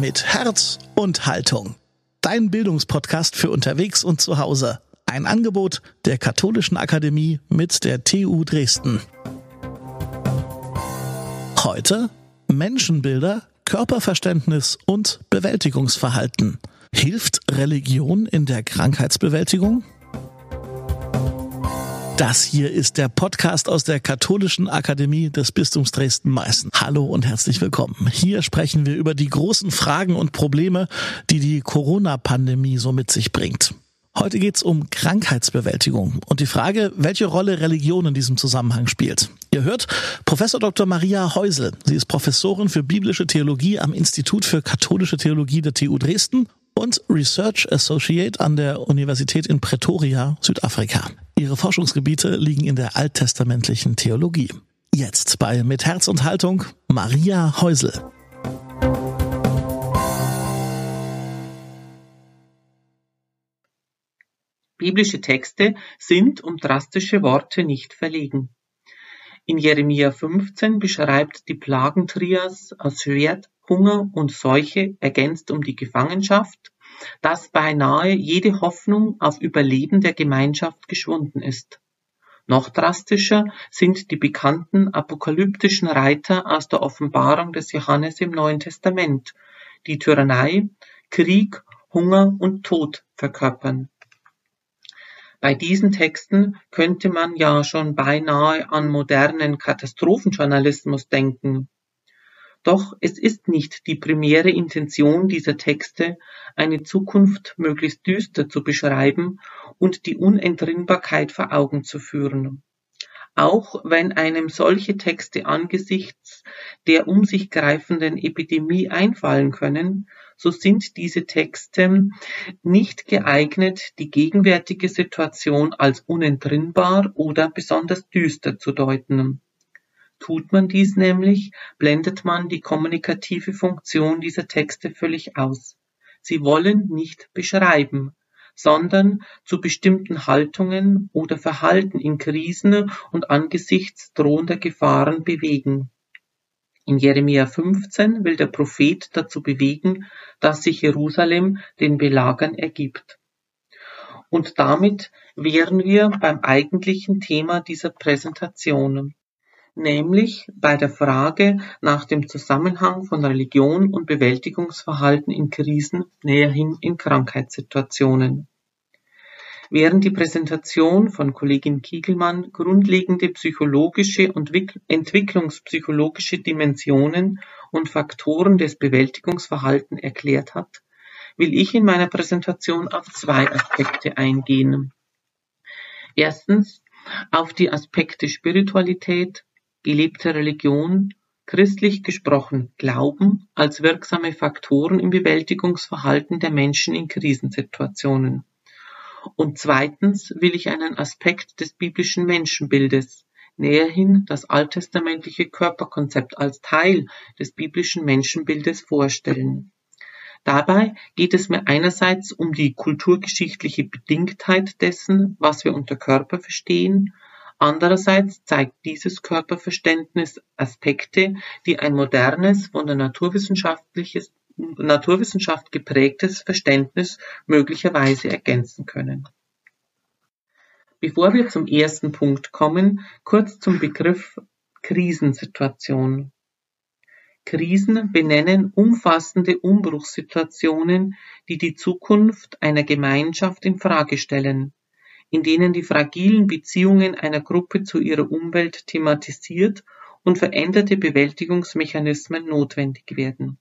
Mit Herz und Haltung. Dein Bildungspodcast für unterwegs und zu Hause. Ein Angebot der Katholischen Akademie mit der TU Dresden. Heute Menschenbilder, Körperverständnis und Bewältigungsverhalten. Hilft Religion in der Krankheitsbewältigung? Das hier ist der Podcast aus der Katholischen Akademie des Bistums Dresden-Meißen. Hallo und herzlich willkommen. Hier sprechen wir über die großen Fragen und Probleme, die die Corona-Pandemie so mit sich bringt. Heute geht's um Krankheitsbewältigung und die Frage, welche Rolle Religion in diesem Zusammenhang spielt. Ihr hört Professor Dr. Maria Heusel. Sie ist Professorin für biblische Theologie am Institut für katholische Theologie der TU Dresden und Research Associate an der Universität in Pretoria, Südafrika. Ihre Forschungsgebiete liegen in der alttestamentlichen Theologie. Jetzt bei Mit Herz und Haltung Maria Heusel. Biblische Texte sind um drastische Worte nicht verlegen. In Jeremia 15 beschreibt die Plagentrias aus Schwert, Hunger und Seuche ergänzt um die Gefangenschaft dass beinahe jede Hoffnung auf Überleben der Gemeinschaft geschwunden ist. Noch drastischer sind die bekannten apokalyptischen Reiter aus der Offenbarung des Johannes im Neuen Testament, die Tyrannei, Krieg, Hunger und Tod verkörpern. Bei diesen Texten könnte man ja schon beinahe an modernen Katastrophenjournalismus denken. Doch es ist nicht die primäre Intention dieser Texte, eine Zukunft möglichst düster zu beschreiben und die Unentrinnbarkeit vor Augen zu führen. Auch wenn einem solche Texte angesichts der um sich greifenden Epidemie einfallen können, so sind diese Texte nicht geeignet, die gegenwärtige Situation als unentrinnbar oder besonders düster zu deuten. Tut man dies nämlich, blendet man die kommunikative Funktion dieser Texte völlig aus. Sie wollen nicht beschreiben, sondern zu bestimmten Haltungen oder Verhalten in Krisen und angesichts drohender Gefahren bewegen. In Jeremia 15 will der Prophet dazu bewegen, dass sich Jerusalem den Belagern ergibt. Und damit wären wir beim eigentlichen Thema dieser Präsentation nämlich bei der Frage nach dem Zusammenhang von Religion und Bewältigungsverhalten in Krisen näherhin in Krankheitssituationen. Während die Präsentation von Kollegin Kiegelmann grundlegende psychologische und entwicklungspsychologische Dimensionen und Faktoren des Bewältigungsverhaltens erklärt hat, will ich in meiner Präsentation auf zwei Aspekte eingehen. Erstens auf die Aspekte Spiritualität, gelebte Religion, christlich gesprochen Glauben als wirksame Faktoren im Bewältigungsverhalten der Menschen in Krisensituationen. Und zweitens will ich einen Aspekt des biblischen Menschenbildes, näherhin das alttestamentliche Körperkonzept als Teil des biblischen Menschenbildes vorstellen. Dabei geht es mir einerseits um die kulturgeschichtliche Bedingtheit dessen, was wir unter Körper verstehen, Andererseits zeigt dieses Körperverständnis Aspekte, die ein modernes, von der Naturwissenschaft geprägtes Verständnis möglicherweise ergänzen können. Bevor wir zum ersten Punkt kommen, kurz zum Begriff Krisensituation. Krisen benennen umfassende Umbruchssituationen, die die Zukunft einer Gemeinschaft in Frage stellen in denen die fragilen Beziehungen einer Gruppe zu ihrer Umwelt thematisiert und veränderte Bewältigungsmechanismen notwendig werden.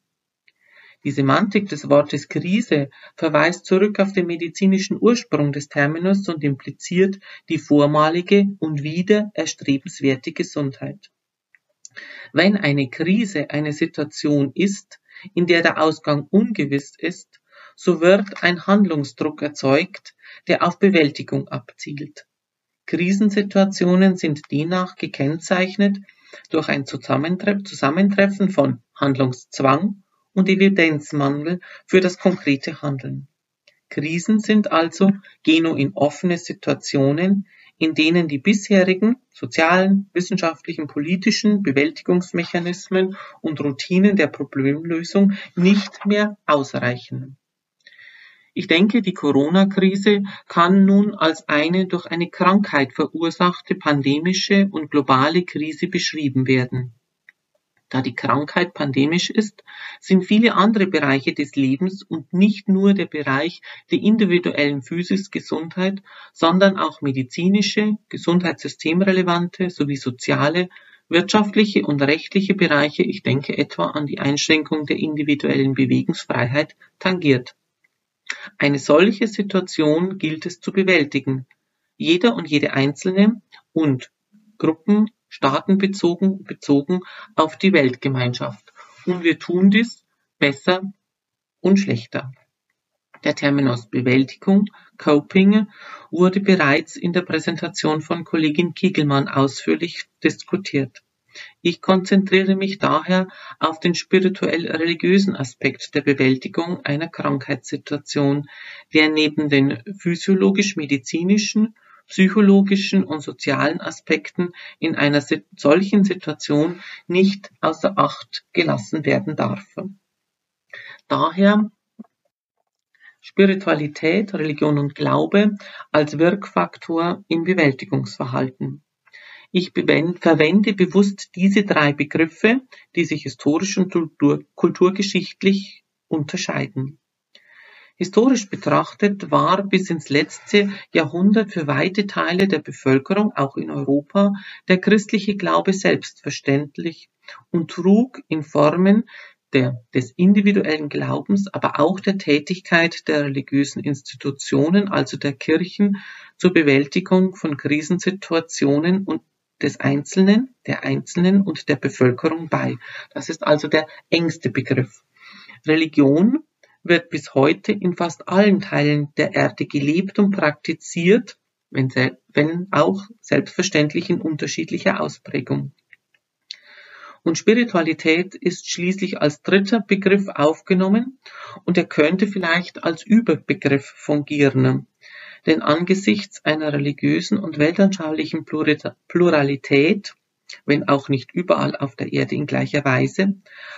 Die Semantik des Wortes Krise verweist zurück auf den medizinischen Ursprung des Terminus und impliziert die vormalige und wieder erstrebenswerte Gesundheit. Wenn eine Krise eine Situation ist, in der der Ausgang ungewiss ist, so wird ein Handlungsdruck erzeugt, der auf Bewältigung abzielt. Krisensituationen sind demnach gekennzeichnet durch ein Zusammentreffen von Handlungszwang und Evidenzmangel für das konkrete Handeln. Krisen sind also genuin offene Situationen, in denen die bisherigen sozialen, wissenschaftlichen, politischen Bewältigungsmechanismen und Routinen der Problemlösung nicht mehr ausreichen. Ich denke, die Corona-Krise kann nun als eine durch eine Krankheit verursachte pandemische und globale Krise beschrieben werden. Da die Krankheit pandemisch ist, sind viele andere Bereiche des Lebens und nicht nur der Bereich der individuellen Physis Gesundheit, sondern auch medizinische, gesundheitssystemrelevante sowie soziale, wirtschaftliche und rechtliche Bereiche, ich denke etwa an die Einschränkung der individuellen Bewegungsfreiheit, tangiert. Eine solche Situation gilt es zu bewältigen. Jeder und jede Einzelne und Gruppen staatenbezogen bezogen auf die Weltgemeinschaft. Und wir tun dies besser und schlechter. Der Terminus Bewältigung, Coping, wurde bereits in der Präsentation von Kollegin Kiegelmann ausführlich diskutiert. Ich konzentriere mich daher auf den spirituell-religiösen Aspekt der Bewältigung einer Krankheitssituation, der neben den physiologisch-medizinischen psychologischen und sozialen Aspekten in einer solchen Situation nicht außer Acht gelassen werden darf. Daher Spiritualität, Religion und Glaube als Wirkfaktor im Bewältigungsverhalten. Ich verwende bewusst diese drei Begriffe, die sich historisch und kulturgeschichtlich unterscheiden. Historisch betrachtet war bis ins letzte Jahrhundert für weite Teile der Bevölkerung, auch in Europa, der christliche Glaube selbstverständlich und trug in Formen der, des individuellen Glaubens, aber auch der Tätigkeit der religiösen Institutionen, also der Kirchen, zur Bewältigung von Krisensituationen und des Einzelnen, der Einzelnen und der Bevölkerung bei. Das ist also der engste Begriff. Religion wird bis heute in fast allen Teilen der Erde gelebt und praktiziert, wenn, wenn auch selbstverständlich in unterschiedlicher Ausprägung. Und Spiritualität ist schließlich als dritter Begriff aufgenommen und er könnte vielleicht als Überbegriff fungieren. Denn angesichts einer religiösen und weltanschaulichen Pluralität wenn auch nicht überall auf der Erde in gleicher Weise,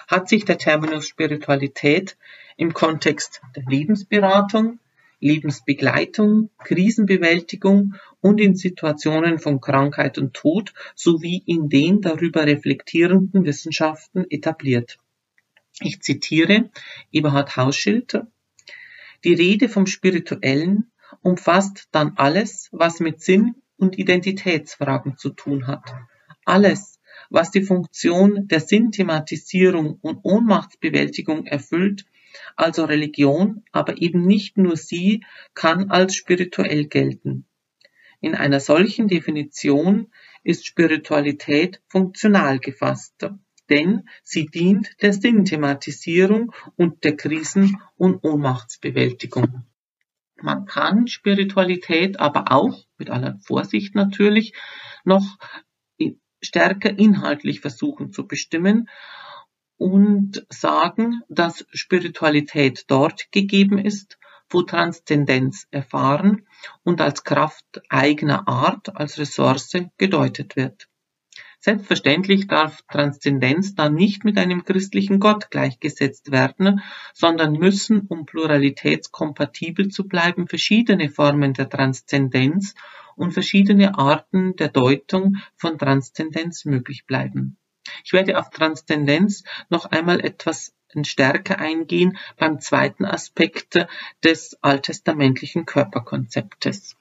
hat sich der Terminus Spiritualität im Kontext der Lebensberatung, Lebensbegleitung, Krisenbewältigung und in Situationen von Krankheit und Tod sowie in den darüber reflektierenden Wissenschaften etabliert. Ich zitiere Eberhard Hausschilter. Die Rede vom Spirituellen umfasst dann alles, was mit Sinn und Identitätsfragen zu tun hat alles, was die Funktion der Sinnthematisierung und Ohnmachtsbewältigung erfüllt, also Religion, aber eben nicht nur sie, kann als spirituell gelten. In einer solchen Definition ist Spiritualität funktional gefasst, denn sie dient der Sinnthematisierung und der Krisen- und Ohnmachtsbewältigung. Man kann Spiritualität aber auch, mit aller Vorsicht natürlich, noch stärker inhaltlich versuchen zu bestimmen und sagen, dass Spiritualität dort gegeben ist, wo Transzendenz erfahren und als Kraft eigener Art, als Ressource gedeutet wird. Selbstverständlich darf Transzendenz dann nicht mit einem christlichen Gott gleichgesetzt werden, sondern müssen, um pluralitätskompatibel zu bleiben, verschiedene Formen der Transzendenz und verschiedene Arten der Deutung von Transzendenz möglich bleiben. Ich werde auf Transzendenz noch einmal etwas stärker eingehen beim zweiten Aspekt des alttestamentlichen Körperkonzeptes.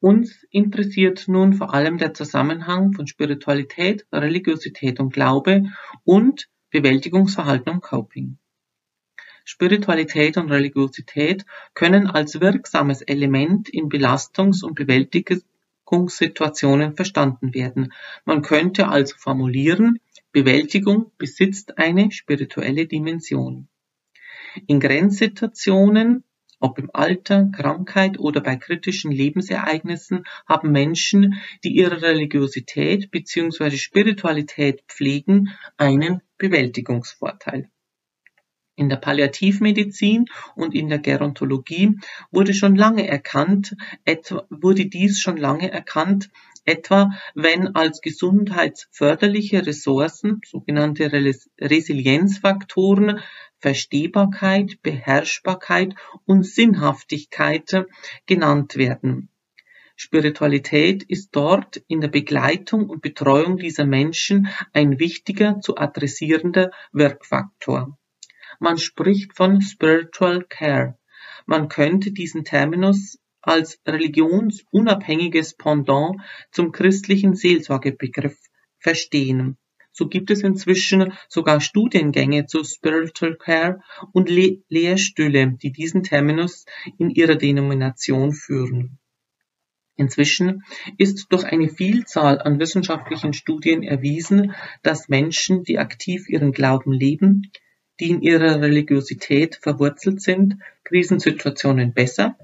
Uns interessiert nun vor allem der Zusammenhang von Spiritualität, Religiosität und Glaube und Bewältigungsverhalten und Coping. Spiritualität und Religiosität können als wirksames Element in Belastungs- und Bewältigungssituationen verstanden werden. Man könnte also formulieren, Bewältigung besitzt eine spirituelle Dimension. In Grenzsituationen, ob im Alter, Krankheit oder bei kritischen Lebensereignissen, haben Menschen, die ihre Religiosität bzw. Spiritualität pflegen, einen Bewältigungsvorteil. In der Palliativmedizin und in der Gerontologie wurde schon lange erkannt, etwa, wurde dies schon lange erkannt, etwa wenn als gesundheitsförderliche Ressourcen, sogenannte Resilienzfaktoren, Verstehbarkeit, Beherrschbarkeit und Sinnhaftigkeit genannt werden. Spiritualität ist dort in der Begleitung und Betreuung dieser Menschen ein wichtiger zu adressierender Wirkfaktor. Man spricht von Spiritual Care. Man könnte diesen Terminus als religionsunabhängiges Pendant zum christlichen Seelsorgebegriff verstehen. So gibt es inzwischen sogar Studiengänge zu Spiritual Care und Le Lehrstühle, die diesen Terminus in ihrer Denomination führen. Inzwischen ist durch eine Vielzahl an wissenschaftlichen Studien erwiesen, dass Menschen, die aktiv ihren Glauben leben, die in ihrer Religiosität verwurzelt sind, Krisensituationen besser,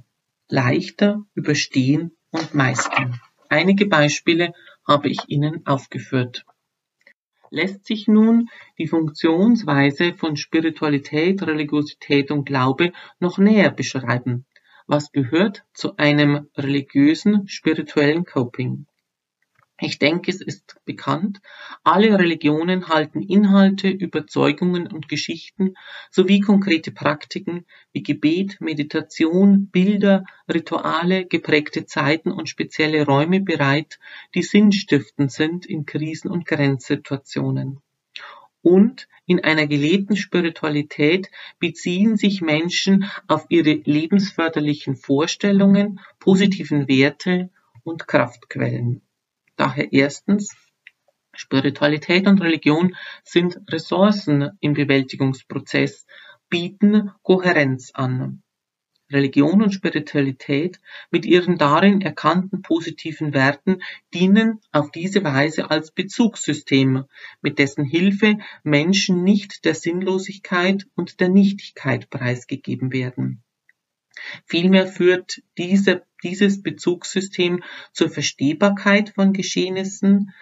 leichter überstehen und meistern. Einige Beispiele habe ich Ihnen aufgeführt. Lässt sich nun die Funktionsweise von Spiritualität, Religiosität und Glaube noch näher beschreiben? Was gehört zu einem religiösen, spirituellen Coping? Ich denke, es ist bekannt, alle Religionen halten Inhalte, Überzeugungen und Geschichten sowie konkrete Praktiken wie Gebet, Meditation, Bilder, Rituale, geprägte Zeiten und spezielle Räume bereit, die sinnstiftend sind in Krisen- und Grenzsituationen. Und in einer gelebten Spiritualität beziehen sich Menschen auf ihre lebensförderlichen Vorstellungen, positiven Werte und Kraftquellen. Daher erstens, Spiritualität und Religion sind Ressourcen im Bewältigungsprozess, bieten Kohärenz an. Religion und Spiritualität mit ihren darin erkannten positiven Werten dienen auf diese Weise als Bezugssystem, mit dessen Hilfe Menschen nicht der Sinnlosigkeit und der Nichtigkeit preisgegeben werden. Vielmehr führt diese, dieses Bezugssystem zur Verstehbarkeit von Geschehnissen,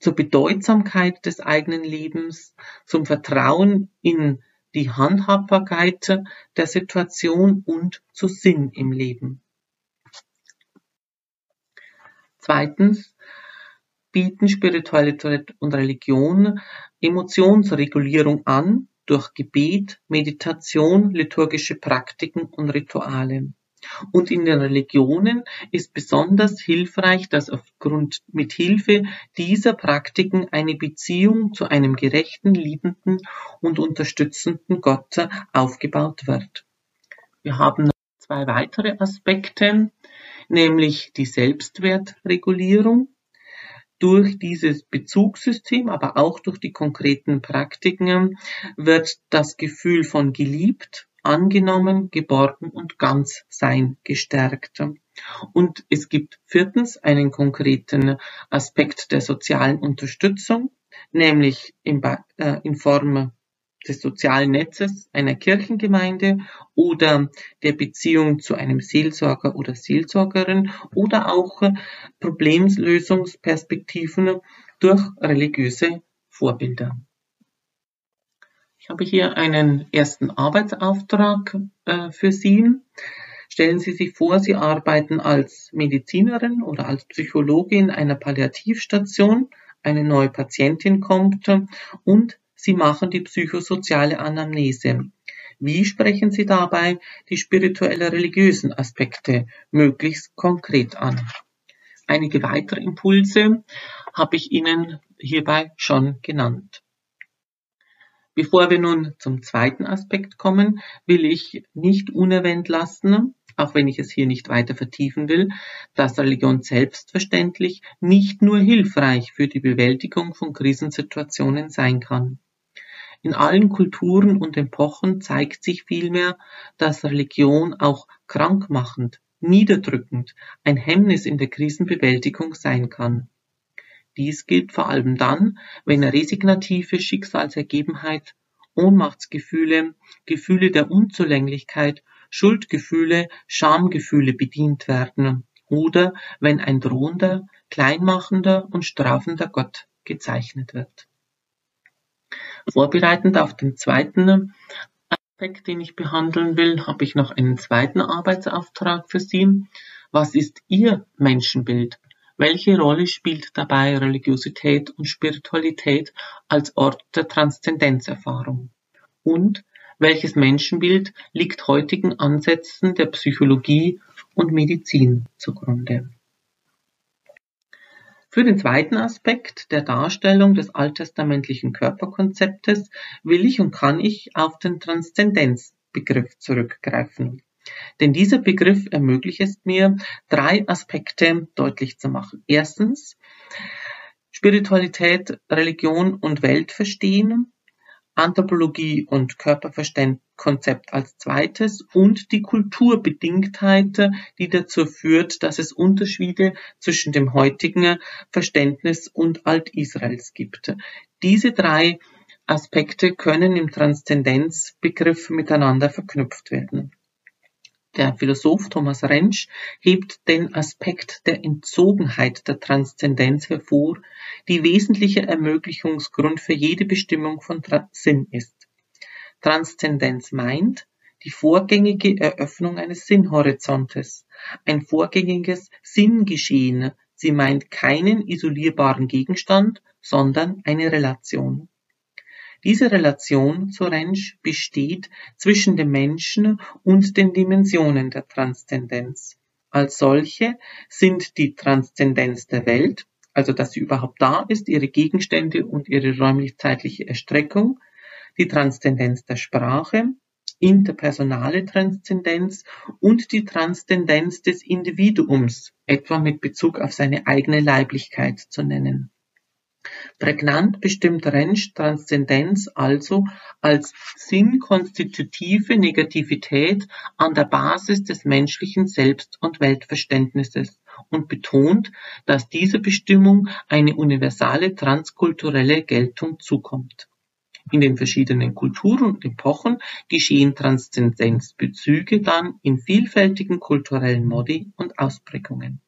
zur Bedeutsamkeit des eigenen Lebens, zum Vertrauen in die Handhabbarkeit der Situation und zu Sinn im Leben. Zweitens bieten Spiritualität und Religion Emotionsregulierung an, durch Gebet, Meditation, liturgische Praktiken und Rituale. Und in den Religionen ist besonders hilfreich, dass aufgrund mit Hilfe dieser Praktiken eine Beziehung zu einem gerechten, liebenden und unterstützenden Gott aufgebaut wird. Wir haben noch zwei weitere Aspekte, nämlich die Selbstwertregulierung durch dieses Bezugssystem, aber auch durch die konkreten Praktiken wird das Gefühl von geliebt, angenommen, geborgen und ganz sein gestärkt. Und es gibt viertens einen konkreten Aspekt der sozialen Unterstützung, nämlich in, äh, in Form des sozialen Netzes einer Kirchengemeinde oder der Beziehung zu einem Seelsorger oder Seelsorgerin oder auch Problemlösungsperspektiven durch religiöse Vorbilder. Ich habe hier einen ersten Arbeitsauftrag äh, für Sie. Stellen Sie sich vor, Sie arbeiten als Medizinerin oder als Psychologin einer Palliativstation. Eine neue Patientin kommt und Sie machen die psychosoziale Anamnese. Wie sprechen Sie dabei die spirituelle religiösen Aspekte möglichst konkret an? Einige weitere Impulse habe ich Ihnen hierbei schon genannt. Bevor wir nun zum zweiten Aspekt kommen, will ich nicht unerwähnt lassen, auch wenn ich es hier nicht weiter vertiefen will, dass Religion selbstverständlich nicht nur hilfreich für die Bewältigung von Krisensituationen sein kann. In allen Kulturen und Epochen zeigt sich vielmehr, dass Religion auch krankmachend, niederdrückend, ein Hemmnis in der Krisenbewältigung sein kann. Dies gilt vor allem dann, wenn resignative Schicksalsergebenheit, Ohnmachtsgefühle, Gefühle der Unzulänglichkeit, Schuldgefühle, Schamgefühle bedient werden oder wenn ein drohender, kleinmachender und strafender Gott gezeichnet wird. Vorbereitend auf den zweiten Aspekt, den ich behandeln will, habe ich noch einen zweiten Arbeitsauftrag für Sie. Was ist Ihr Menschenbild? Welche Rolle spielt dabei Religiosität und Spiritualität als Ort der Transzendenzerfahrung? Und welches Menschenbild liegt heutigen Ansätzen der Psychologie und Medizin zugrunde? Für den zweiten Aspekt der Darstellung des alttestamentlichen Körperkonzeptes will ich und kann ich auf den Transzendenzbegriff zurückgreifen. Denn dieser Begriff ermöglicht es mir, drei Aspekte deutlich zu machen. Erstens, Spiritualität, Religion und Welt verstehen. Anthropologie und Körperkonzept als zweites und die Kulturbedingtheit, die dazu führt, dass es Unterschiede zwischen dem heutigen Verständnis und Altisraels gibt. Diese drei Aspekte können im Transzendenzbegriff miteinander verknüpft werden. Der Philosoph Thomas Rentsch hebt den Aspekt der Entzogenheit der Transzendenz hervor, die wesentlicher Ermöglichungsgrund für jede Bestimmung von Sinn ist. Transzendenz meint die vorgängige Eröffnung eines Sinnhorizontes, ein vorgängiges Sinngeschehen, sie meint keinen isolierbaren Gegenstand, sondern eine Relation. Diese Relation, so Rentsch, besteht zwischen dem Menschen und den Dimensionen der Transzendenz. Als solche sind die Transzendenz der Welt, also dass sie überhaupt da ist, ihre Gegenstände und ihre räumlich-zeitliche Erstreckung, die Transzendenz der Sprache, interpersonale Transzendenz und die Transzendenz des Individuums, etwa mit Bezug auf seine eigene Leiblichkeit zu nennen. Prägnant bestimmt Rentsch Transzendenz also als sinnkonstitutive Negativität an der Basis des menschlichen Selbst- und Weltverständnisses und betont, dass dieser Bestimmung eine universale transkulturelle Geltung zukommt. In den verschiedenen Kulturen und Epochen geschehen Transzendenzbezüge dann in vielfältigen kulturellen Modi und Ausprägungen.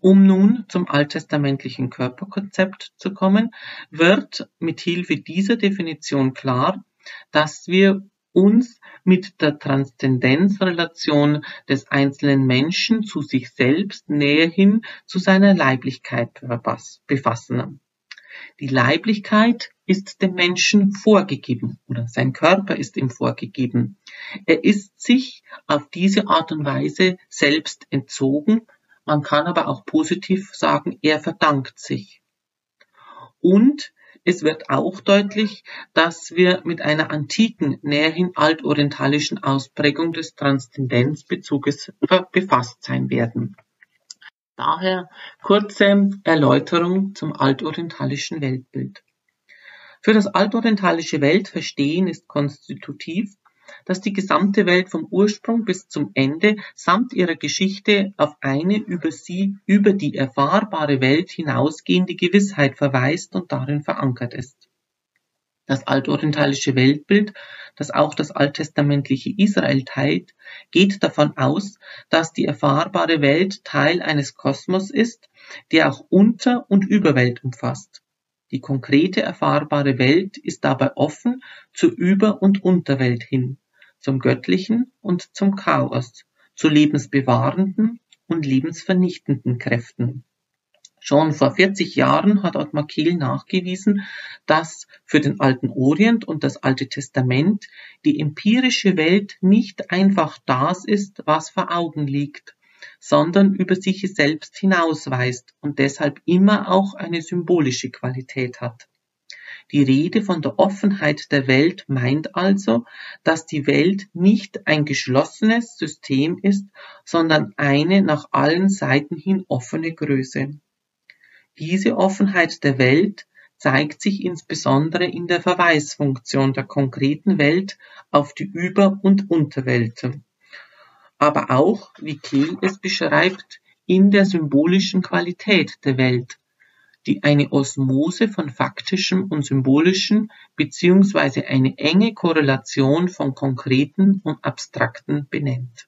Um nun zum alttestamentlichen Körperkonzept zu kommen, wird mit Hilfe dieser Definition klar, dass wir uns mit der Transzendenzrelation des einzelnen Menschen zu sich selbst näherhin zu seiner Leiblichkeit befassen. Die Leiblichkeit ist dem Menschen vorgegeben oder sein Körper ist ihm vorgegeben. Er ist sich auf diese Art und Weise selbst entzogen man kann aber auch positiv sagen, er verdankt sich. Und es wird auch deutlich, dass wir mit einer antiken, näherhin altorientalischen Ausprägung des Transzendenzbezuges befasst sein werden. Daher kurze Erläuterung zum altorientalischen Weltbild. Für das altorientalische Weltverstehen ist konstitutiv, dass die gesamte Welt vom Ursprung bis zum Ende samt ihrer Geschichte auf eine über sie, über die erfahrbare Welt hinausgehende Gewissheit verweist und darin verankert ist. Das altorientalische Weltbild, das auch das alttestamentliche Israel teilt, geht davon aus, dass die erfahrbare Welt Teil eines Kosmos ist, der auch Unter- und Überwelt umfasst. Die konkrete erfahrbare Welt ist dabei offen zur Über- und Unterwelt hin, zum Göttlichen und zum Chaos, zu lebensbewahrenden und lebensvernichtenden Kräften. Schon vor 40 Jahren hat Ottmar Kehl nachgewiesen, dass für den alten Orient und das Alte Testament die empirische Welt nicht einfach das ist, was vor Augen liegt, sondern über sich selbst hinausweist und deshalb immer auch eine symbolische Qualität hat. Die Rede von der Offenheit der Welt meint also, dass die Welt nicht ein geschlossenes System ist, sondern eine nach allen Seiten hin offene Größe. Diese Offenheit der Welt zeigt sich insbesondere in der Verweisfunktion der konkreten Welt auf die Über- und Unterwelt aber auch, wie Kehl es beschreibt, in der symbolischen Qualität der Welt, die eine Osmose von faktischem und symbolischem beziehungsweise eine enge Korrelation von konkreten und abstrakten benennt.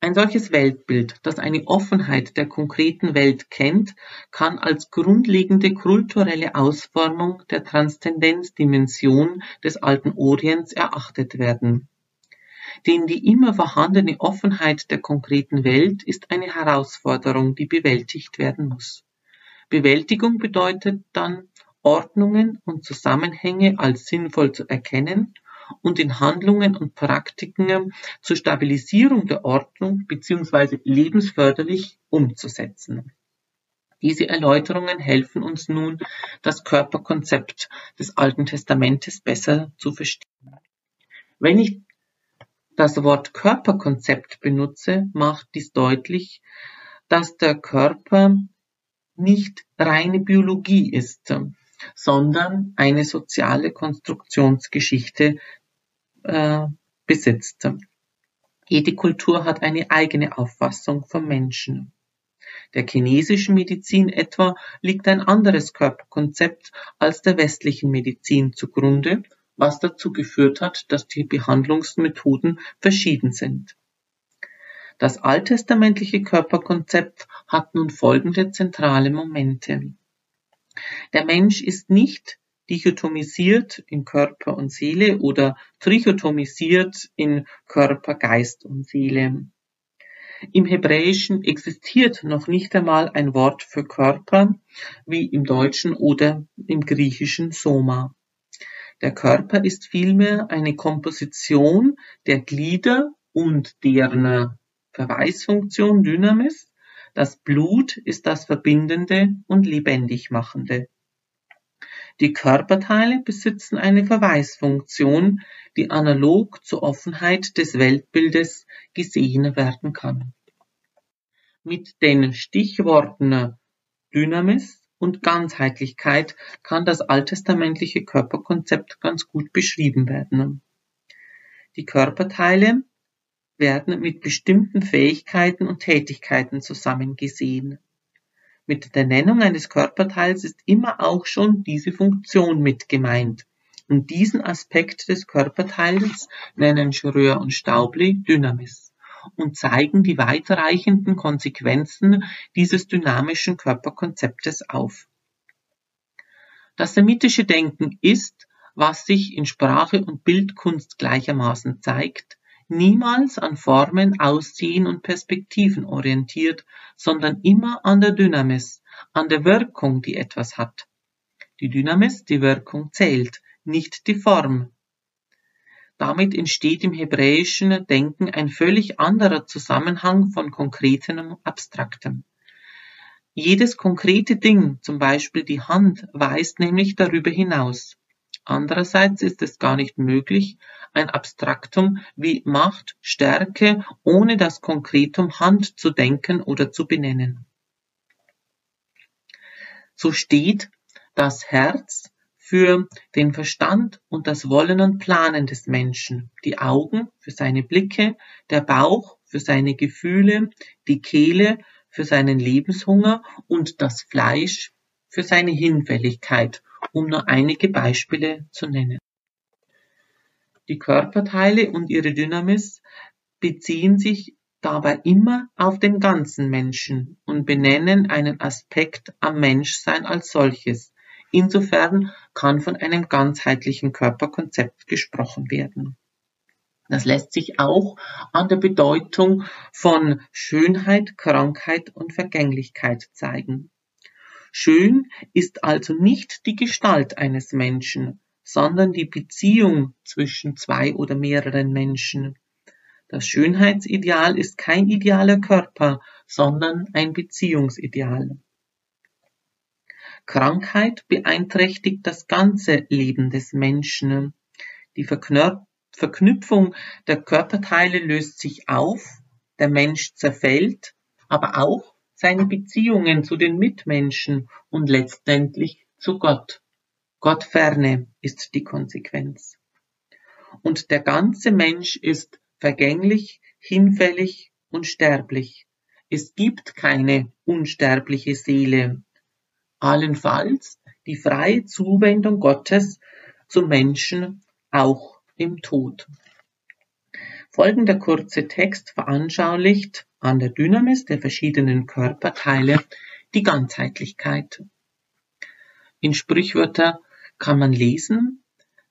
Ein solches Weltbild, das eine Offenheit der konkreten Welt kennt, kann als grundlegende kulturelle Ausformung der Transzendenzdimension des alten Orients erachtet werden. Denn die immer vorhandene Offenheit der konkreten Welt ist eine Herausforderung, die bewältigt werden muss. Bewältigung bedeutet dann, Ordnungen und Zusammenhänge als sinnvoll zu erkennen und in Handlungen und Praktiken zur Stabilisierung der Ordnung bzw. lebensförderlich umzusetzen. Diese Erläuterungen helfen uns nun, das Körperkonzept des Alten Testamentes besser zu verstehen. Wenn ich das Wort Körperkonzept benutze, macht dies deutlich, dass der Körper nicht reine Biologie ist, sondern eine soziale Konstruktionsgeschichte äh, besitzt. Jede Kultur hat eine eigene Auffassung vom Menschen. Der chinesischen Medizin etwa liegt ein anderes Körperkonzept als der westlichen Medizin zugrunde, was dazu geführt hat, dass die Behandlungsmethoden verschieden sind. Das alttestamentliche Körperkonzept hat nun folgende zentrale Momente. Der Mensch ist nicht dichotomisiert in Körper und Seele oder trichotomisiert in Körper, Geist und Seele. Im Hebräischen existiert noch nicht einmal ein Wort für Körper wie im Deutschen oder im Griechischen Soma. Der Körper ist vielmehr eine Komposition der Glieder und deren Verweisfunktion Dynamis. Das Blut ist das Verbindende und lebendig machende. Die Körperteile besitzen eine Verweisfunktion, die analog zur Offenheit des Weltbildes gesehen werden kann. Mit den Stichworten Dynamis und Ganzheitlichkeit kann das alttestamentliche Körperkonzept ganz gut beschrieben werden. Die Körperteile werden mit bestimmten Fähigkeiten und Tätigkeiten zusammengesehen. Mit der Nennung eines Körperteils ist immer auch schon diese Funktion mit gemeint. Und diesen Aspekt des Körperteils nennen Schröer und Staubli Dynamis und zeigen die weiterreichenden Konsequenzen dieses dynamischen Körperkonzeptes auf. Das semitische Denken ist, was sich in Sprache und Bildkunst gleichermaßen zeigt, niemals an Formen, Aussehen und Perspektiven orientiert, sondern immer an der Dynamis, an der Wirkung, die etwas hat. Die Dynamis, die Wirkung zählt, nicht die Form. Damit entsteht im hebräischen Denken ein völlig anderer Zusammenhang von Konkretem und Abstraktem. Jedes konkrete Ding, zum Beispiel die Hand, weist nämlich darüber hinaus. Andererseits ist es gar nicht möglich, ein Abstraktum wie Macht, Stärke ohne das Konkretum Hand zu denken oder zu benennen. So steht das Herz für den Verstand und das Wollen und Planen des Menschen, die Augen für seine Blicke, der Bauch für seine Gefühle, die Kehle für seinen Lebenshunger und das Fleisch für seine Hinfälligkeit um nur einige Beispiele zu nennen. Die Körperteile und ihre Dynamis beziehen sich dabei immer auf den ganzen Menschen und benennen einen Aspekt am Menschsein als solches. Insofern kann von einem ganzheitlichen Körperkonzept gesprochen werden. Das lässt sich auch an der Bedeutung von Schönheit, Krankheit und Vergänglichkeit zeigen. Schön ist also nicht die Gestalt eines Menschen, sondern die Beziehung zwischen zwei oder mehreren Menschen. Das Schönheitsideal ist kein idealer Körper, sondern ein Beziehungsideal. Krankheit beeinträchtigt das ganze Leben des Menschen. Die Verknüpfung der Körperteile löst sich auf, der Mensch zerfällt, aber auch seine Beziehungen zu den Mitmenschen und letztendlich zu Gott. Gott ferne ist die Konsequenz. Und der ganze Mensch ist vergänglich, hinfällig und sterblich. Es gibt keine unsterbliche Seele. Allenfalls die freie Zuwendung Gottes zum Menschen auch im Tod. Folgender kurze Text veranschaulicht an der Dynamis der verschiedenen Körperteile die Ganzheitlichkeit. In Sprichwörter kann man lesen,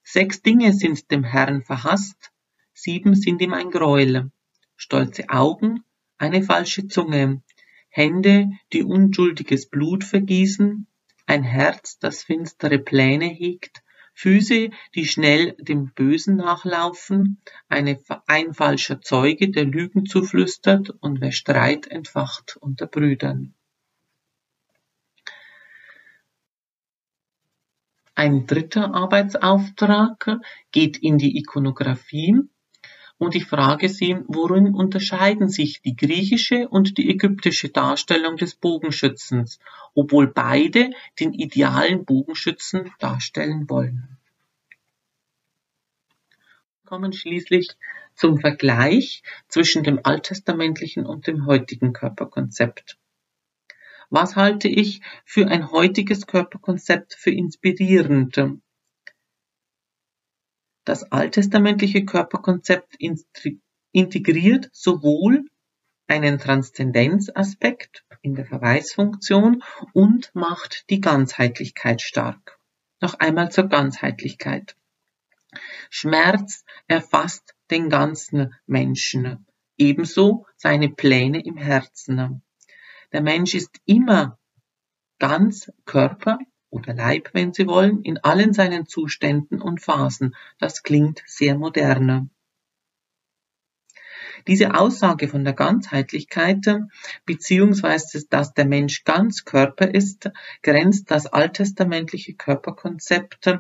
sechs Dinge sind dem Herrn verhasst, sieben sind ihm ein Gräuel, stolze Augen, eine falsche Zunge, Hände, die unschuldiges Blut vergießen, ein Herz, das finstere Pläne hegt, Füße, die schnell dem Bösen nachlaufen, eine, ein falscher Zeuge, der Lügen zuflüstert und wer Streit entfacht unter Brüdern. Ein dritter Arbeitsauftrag geht in die Ikonographie und ich frage Sie, worin unterscheiden sich die griechische und die ägyptische Darstellung des Bogenschützens, obwohl beide den idealen Bogenschützen darstellen wollen. Wir kommen schließlich zum Vergleich zwischen dem alttestamentlichen und dem heutigen Körperkonzept. Was halte ich für ein heutiges Körperkonzept für inspirierend? Das alttestamentliche Körperkonzept integriert sowohl einen Transzendenzaspekt in der Verweisfunktion und macht die Ganzheitlichkeit stark. Noch einmal zur Ganzheitlichkeit. Schmerz erfasst den ganzen Menschen, ebenso seine Pläne im Herzen. Der Mensch ist immer ganz Körper, oder Leib, wenn Sie wollen, in allen seinen Zuständen und Phasen. Das klingt sehr moderne. Diese Aussage von der Ganzheitlichkeit beziehungsweise dass der Mensch ganz Körper ist, grenzt das alttestamentliche Körperkonzept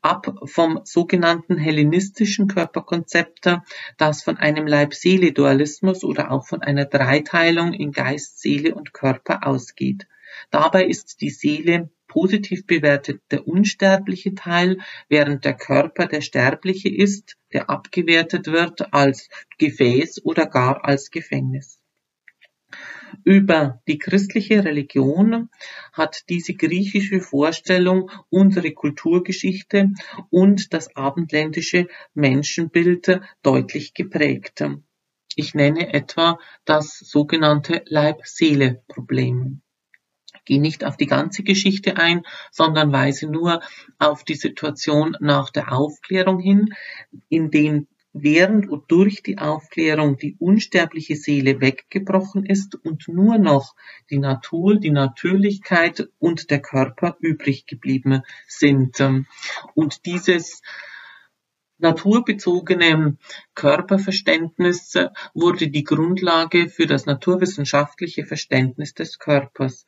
ab vom sogenannten hellenistischen Körperkonzept, das von einem Leib-Seele-Dualismus oder auch von einer Dreiteilung in Geist, Seele und Körper ausgeht. Dabei ist die Seele positiv bewertet der unsterbliche Teil, während der Körper der sterbliche ist, der abgewertet wird als Gefäß oder gar als Gefängnis. Über die christliche Religion hat diese griechische Vorstellung unsere Kulturgeschichte und das abendländische Menschenbild deutlich geprägt. Ich nenne etwa das sogenannte Leib-Seele-Problem gehe nicht auf die ganze Geschichte ein, sondern weise nur auf die Situation nach der Aufklärung hin, in dem während und durch die Aufklärung die unsterbliche Seele weggebrochen ist und nur noch die Natur, die Natürlichkeit und der Körper übrig geblieben sind. Und dieses naturbezogene Körperverständnis wurde die Grundlage für das naturwissenschaftliche Verständnis des Körpers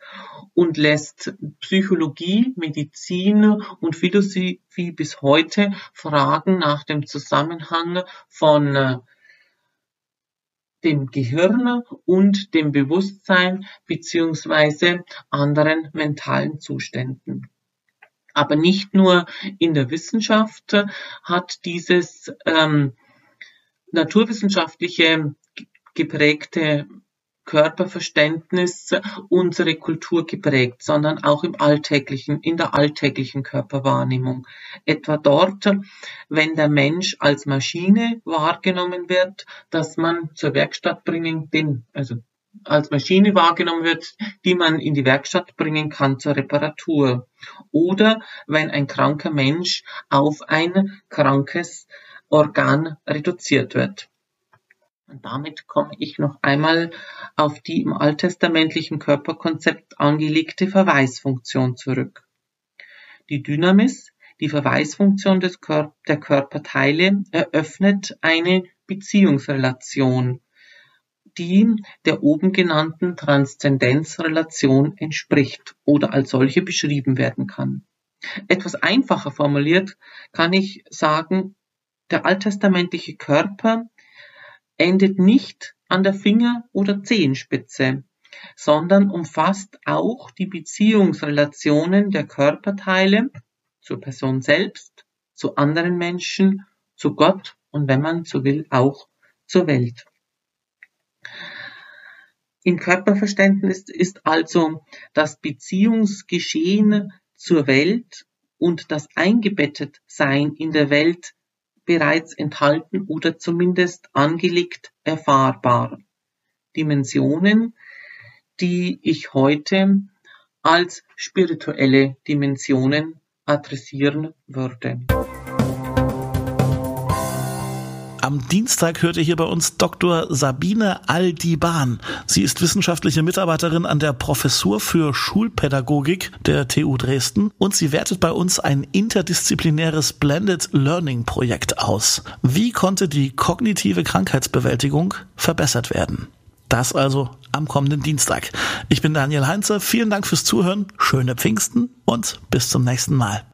und lässt Psychologie, Medizin und Philosophie bis heute Fragen nach dem Zusammenhang von äh, dem Gehirn und dem Bewusstsein beziehungsweise anderen mentalen Zuständen. Aber nicht nur in der Wissenschaft hat dieses ähm, naturwissenschaftliche geprägte Körperverständnis unsere Kultur geprägt, sondern auch im alltäglichen, in der alltäglichen Körperwahrnehmung. Etwa dort, wenn der Mensch als Maschine wahrgenommen wird, dass man zur Werkstatt bringen, den, also als Maschine wahrgenommen wird, die man in die Werkstatt bringen kann zur Reparatur. Oder wenn ein kranker Mensch auf ein krankes Organ reduziert wird. Und damit komme ich noch einmal auf die im alttestamentlichen Körperkonzept angelegte Verweisfunktion zurück. Die Dynamis, die Verweisfunktion des Kör der Körperteile, eröffnet eine Beziehungsrelation die der oben genannten Transzendenzrelation entspricht oder als solche beschrieben werden kann. Etwas einfacher formuliert kann ich sagen, der alttestamentliche Körper endet nicht an der Finger- oder Zehenspitze, sondern umfasst auch die Beziehungsrelationen der Körperteile zur Person selbst, zu anderen Menschen, zu Gott und wenn man so will, auch zur Welt. Im Körperverständnis ist also das Beziehungsgeschehen zur Welt und das Eingebettetsein in der Welt bereits enthalten oder zumindest angelegt erfahrbar. Dimensionen, die ich heute als spirituelle Dimensionen adressieren würde. Am Dienstag hörte hier bei uns Dr. Sabine Aldiban. Sie ist wissenschaftliche Mitarbeiterin an der Professur für Schulpädagogik der TU Dresden und sie wertet bei uns ein interdisziplinäres Blended Learning Projekt aus. Wie konnte die kognitive Krankheitsbewältigung verbessert werden? Das also am kommenden Dienstag. Ich bin Daniel Heinze. Vielen Dank fürs Zuhören. Schöne Pfingsten und bis zum nächsten Mal.